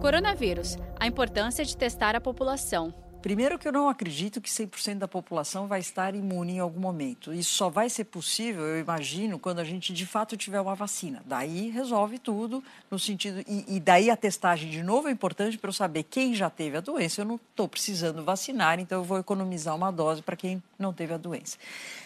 Coronavírus: a importância de testar a população. Primeiro que eu não acredito que 100% da população vai estar imune em algum momento. Isso só vai ser possível, eu imagino, quando a gente de fato tiver uma vacina. Daí resolve tudo no sentido e, e daí a testagem de novo é importante para eu saber quem já teve a doença. Eu não estou precisando vacinar, então eu vou economizar uma dose para quem não teve a doença.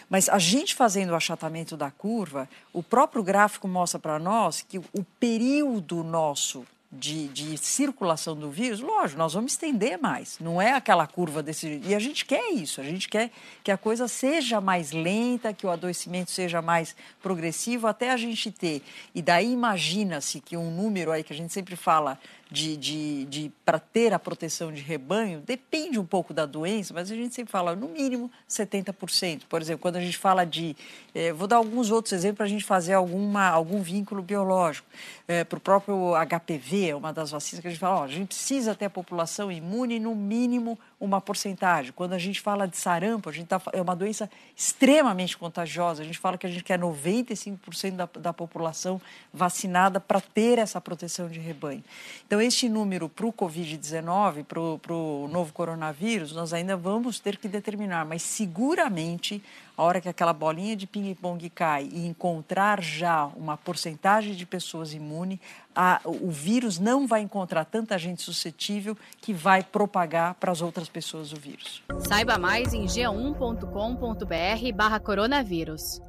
Mas a gente fazendo o achatamento da curva, o próprio gráfico mostra para nós que o período nosso de, de, circulação do vírus, lógico, nós vamos estender mais. Não é aquela curva desse. E a gente quer isso, a gente quer que a coisa seja mais lenta, que o adoecimento seja mais progressivo, até a gente ter. E daí imagina-se que um número aí que a gente sempre fala de, de, de para ter a proteção de rebanho, depende um pouco da doença, mas a gente sempre fala no mínimo 70%. Por exemplo, quando a gente fala de. Eh, vou dar alguns outros exemplos para a gente fazer alguma, algum vínculo biológico. Eh, para o próprio HPV, é uma das vacinas que a gente fala, ó, a gente precisa ter a população imune no mínimo uma porcentagem. Quando a gente fala de sarampo, a gente tá, é uma doença extremamente contagiosa. A gente fala que a gente quer 95% da, da população vacinada para ter essa proteção de rebanho. Então, este número para o Covid-19, para o novo coronavírus, nós ainda vamos ter que determinar, mas seguramente a hora que aquela bolinha de ping-pong cai e encontrar já uma porcentagem de pessoas imune, a, o vírus não vai encontrar tanta gente suscetível que vai propagar para as outras pessoas o vírus. Saiba mais em g1.com.br/barra coronavírus.